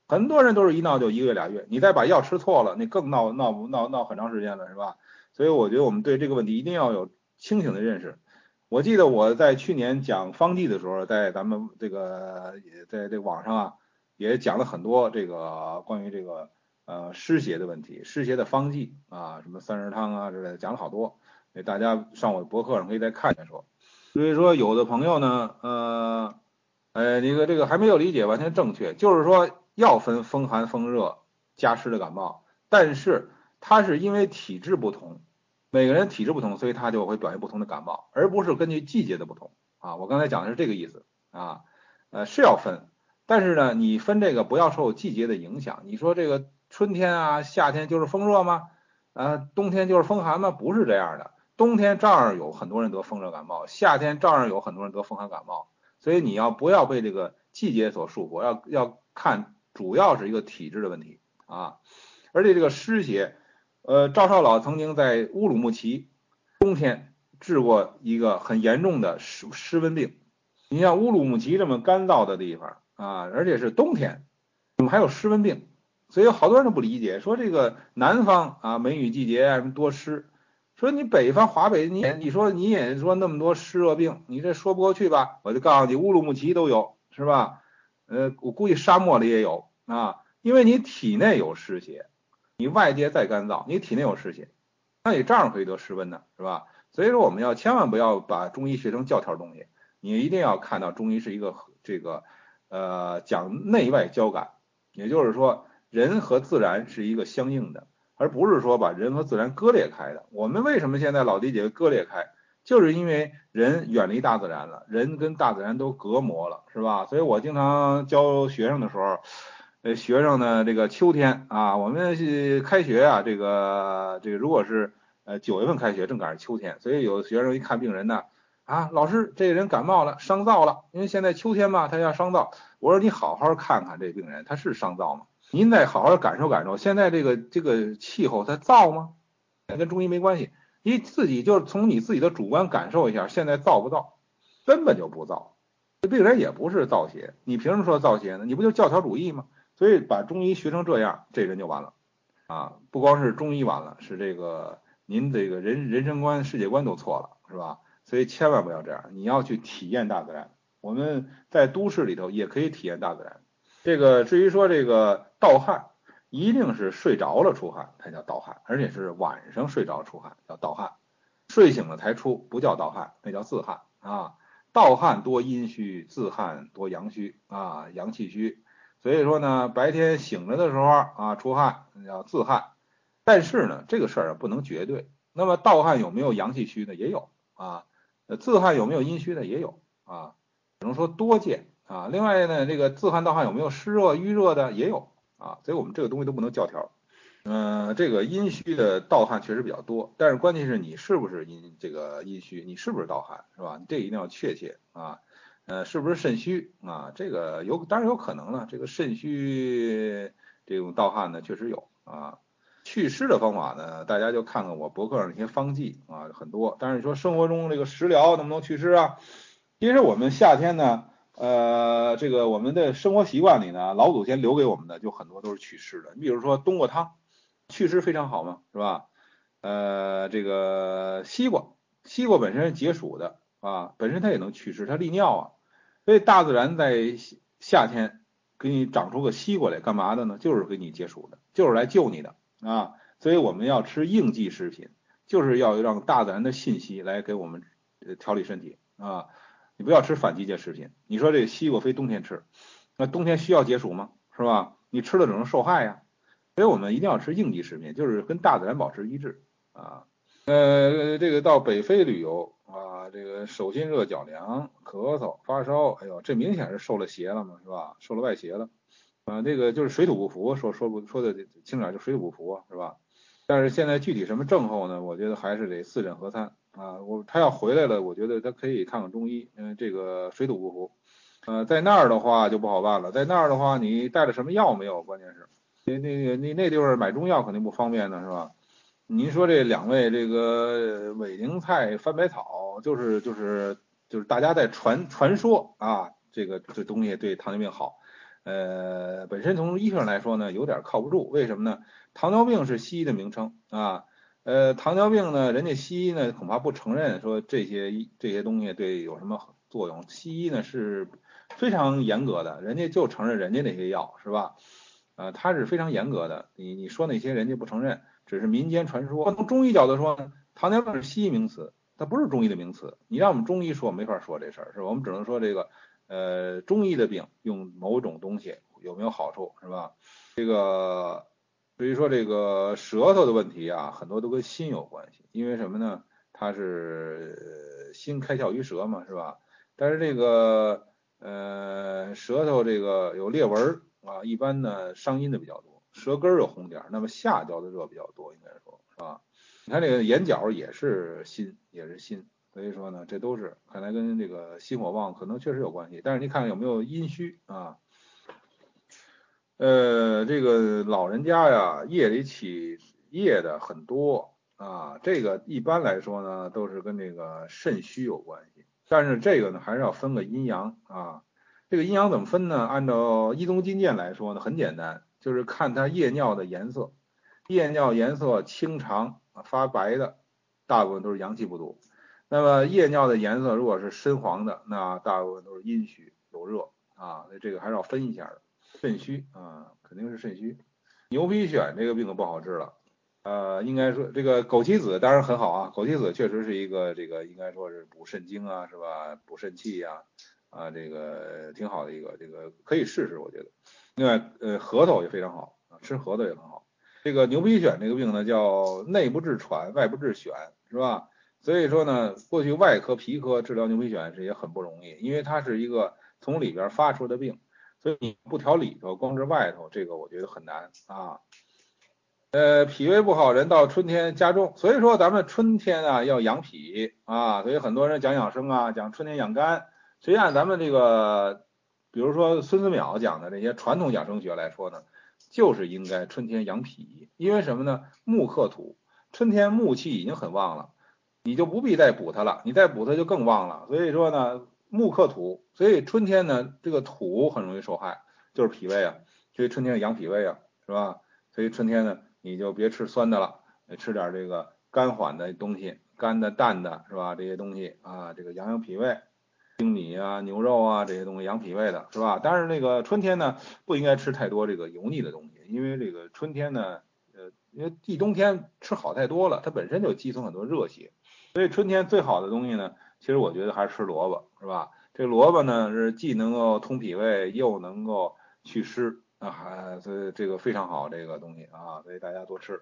Speaker 1: 很多人都是一闹就一个月俩月，你再把药吃错了，你更闹闹不闹闹很长时间了，是吧？所以我觉得我们对这个问题一定要有清醒的认识。我记得我在去年讲方剂的时候，在咱们这个也在这网上啊，也讲了很多这个关于这个呃湿邪的问题，湿邪的方剂啊，什么三仁汤啊之类的，讲了好多，大家上我的博客上可以再看一下说。所以说有的朋友呢，呃。呃，那个这个还没有理解完全正确，就是说要分风寒、风热、加湿的感冒，但是它是因为体质不同，每个人体质不同，所以他就会表现不同的感冒，而不是根据季节的不同啊。我刚才讲的是这个意思啊，呃是要分，但是呢，你分这个不要受季节的影响。你说这个春天啊、夏天就是风热吗？啊，冬天就是风寒吗？不是这样的，冬天照样有很多人得风热感冒，夏天照样有很多人得风寒感冒。所以你要不要被这个季节所束缚？要要看，主要是一个体质的问题啊。而且这个湿邪，呃，赵少老曾经在乌鲁木齐冬天治过一个很严重的湿湿温病。你像乌鲁木齐这么干燥的地方啊，而且是冬天，怎么还有湿温病？所以好多人都不理解，说这个南方啊，梅雨季节什么多湿。说你北方华北，你你说你也说那么多湿热病，你这说不过去吧？我就告诉你，乌鲁木齐都有，是吧？呃，我估计沙漠里也有啊，因为你体内有湿邪，你外界再干燥，你体内有湿气，那你照样可以得湿温的，是吧？所以说我们要千万不要把中医学成教条东西，你一定要看到中医是一个这个呃讲内外交感，也就是说人和自然是一个相应的。而不是说把人和自然割裂开的。我们为什么现在老理解割裂开，就是因为人远离大自然了，人跟大自然都隔膜了，是吧？所以我经常教学生的时候，呃，学生呢，这个秋天啊，我们是开学啊，这个这个如果是呃九月份开学，正赶上秋天，所以有的学生一看病人呢，啊，老师这个人感冒了，伤燥了，因为现在秋天嘛，他要伤燥。我说你好好看看这病人，他是伤燥吗？您再好好感受感受，现在这个这个气候它燥吗？跟中医没关系，你自己就从你自己的主观感受一下，现在燥不燥？根本就不燥，这病人也不是燥邪，你凭什么说燥邪呢？你不就教条主义吗？所以把中医学成这样，这人就完了啊！不光是中医完了，是这个您这个人人生观、世界观都错了，是吧？所以千万不要这样，你要去体验大自然。我们在都市里头也可以体验大自然。这个至于说这个盗汗，一定是睡着了出汗才叫盗汗，而且是晚上睡着出汗叫盗汗，睡醒了才出不叫盗汗，那叫自汗啊。盗汗多阴虚，自汗多阳虚啊，阳气虚。所以说呢，白天醒着的时候啊出汗叫自汗，但是呢这个事儿不能绝对。那么盗汗有没有阳气虚的也有啊，自汗有没有阴虚的也有啊，只能说多见。啊，另外呢，这个自汗盗汗有没有湿热瘀热的也有啊，所以我们这个东西都不能教条。嗯，这个阴虚的盗汗确实比较多，但是关键是你是不是阴这个阴虚，你是不是盗汗是吧？你这一定要确切啊。呃，是不是肾虚啊？这个有当然有可能了，这个肾虚这种盗汗呢确实有啊。祛湿的方法呢，大家就看看我博客上那些方剂啊，很多。但是你说生活中这个食疗能不能祛湿啊？其实我们夏天呢，呃，这个我们的生活习惯里呢，老祖先留给我们的就很多都是祛湿的。你比如说冬瓜汤，祛湿非常好嘛，是吧？呃，这个西瓜，西瓜本身解暑的啊，本身它也能祛湿，它利尿啊。所以大自然在夏天给你长出个西瓜来，干嘛的呢？就是给你解暑的，就是来救你的啊。所以我们要吃应季食品，就是要让大自然的信息来给我们调理身体啊。你不要吃反季节食品。你说这西瓜非冬天吃，那冬天需要解暑吗？是吧？你吃了只能受害呀。所以我们一定要吃应季食品，就是跟大自然保持一致。啊，呃，这个到北非旅游啊，这个手心热、脚凉、咳嗽、发烧，哎呦，这明显是受了邪了嘛，是吧？受了外邪了，啊，这个就是水土不服，说说不说的轻点就水土不服，是吧？但是现在具体什么症候呢？我觉得还是得四诊合参啊。我他要回来了，我觉得他可以看看中医，因为这个水土不服，呃，在那儿的话就不好办了，在那儿的话你带了什么药没有？关键是，那那个那那地方买中药肯定不方便呢，是吧？您说这两位这个伪宁菜翻白草，就是就是就是大家在传传说啊，这个这东西对糖尿病好，呃，本身从医学上来说呢，有点靠不住。为什么呢？糖尿病是西医的名称啊，呃，糖尿病呢，人家西医呢恐怕不承认说这些这些东西对有什么作用。西医呢是非常严格的，人家就承认人家那些药是吧？呃，他是非常严格的，你你说那些人家不承认。只是民间传说。从中医角度说呢，糖尿病是西医名词，它不是中医的名词。你让我们中医说，没法说这事儿，是吧？我们只能说这个，呃，中医的病用某种东西有没有好处，是吧？这个，至于说这个舌头的问题啊，很多都跟心有关系，因为什么呢？它是心开窍于舌嘛，是吧？但是这个，呃，舌头这个有裂纹啊，一般呢伤阴的比较多。舌根有红点，那么下焦的热比较多，应该说是吧？你看这个眼角也是心，也是心，所以说呢，这都是看来跟这个心火旺可能确实有关系。但是你看有没有阴虚啊？呃，这个老人家呀，夜里起夜的很多啊，这个一般来说呢，都是跟这个肾虚有关系。但是这个呢，还是要分个阴阳啊。这个阴阳怎么分呢？按照医宗金鉴来说呢，很简单。就是看它夜尿的颜色，夜尿颜色清长发白的，大部分都是阳气不足。那么夜尿的颜色如果是深黄的，那大部分都是阴虚有热啊。那这个还是要分一下的。肾虚啊，肯定是肾虚。牛皮癣这个病不好治了，呃，应该说这个枸杞子当然很好啊，枸杞子确实是一个这个应该说是补肾精啊，是吧？补肾气呀，啊，这个挺好的一个，这个可以试试，我觉得。另外，呃，核桃也非常好啊，吃核桃也很好。这个牛皮癣这个病呢，叫内不治喘，外不治癣，是吧？所以说呢，过去外科、皮科治疗牛皮癣是也很不容易，因为它是一个从里边发出的病，所以你不调里头，光治外头，这个我觉得很难啊。呃，脾胃不好人到春天加重，所以说咱们春天啊要养脾啊，所以很多人讲养生啊，讲春天养肝，实际上咱们这个。比如说孙思邈讲的这些传统养生学来说呢，就是应该春天养脾，因为什么呢？木克土，春天木气已经很旺了，你就不必再补它了，你再补它就更旺了。所以说呢，木克土，所以春天呢，这个土很容易受害，就是脾胃啊，所以春天养脾胃啊，是吧？所以春天呢，你就别吃酸的了，吃点这个甘缓的东西，干的、淡的，是吧？这些东西啊，这个养养脾胃。精米啊，牛肉啊，这些东西养脾胃的是吧？但是那个春天呢，不应该吃太多这个油腻的东西，因为这个春天呢，呃，因为一冬天吃好太多了，它本身就积存很多热邪，所以春天最好的东西呢，其实我觉得还是吃萝卜，是吧？这萝卜呢是既能够通脾胃，又能够祛湿啊，还所以这个非常好这个东西啊，所以大家多吃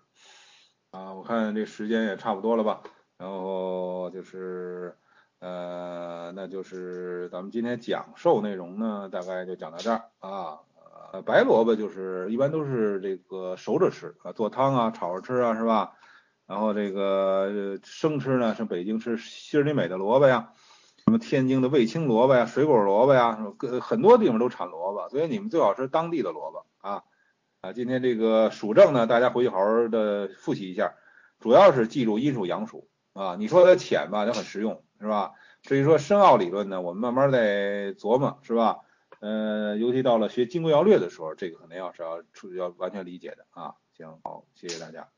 Speaker 1: 啊。我看这时间也差不多了吧，然后就是。呃，那就是咱们今天讲授内容呢，大概就讲到这儿啊。呃，白萝卜就是一般都是这个熟着吃啊，做汤啊，炒着吃啊，是吧？然后这个生吃呢，像北京吃心里美的萝卜呀，什么天津的味青萝卜呀，水果萝卜呀，各很多地方都产萝卜，所以你们最好吃当地的萝卜啊。啊，今天这个属正呢，大家回去好好的复习一下，主要是记住阴属阳属啊。你说它浅吧，它很实用，是吧？至于说深奥理论呢，我们慢慢再琢磨，是吧？呃，尤其到了学金匮要略的时候，这个可能要是要出要完全理解的啊。行，好，谢谢大家。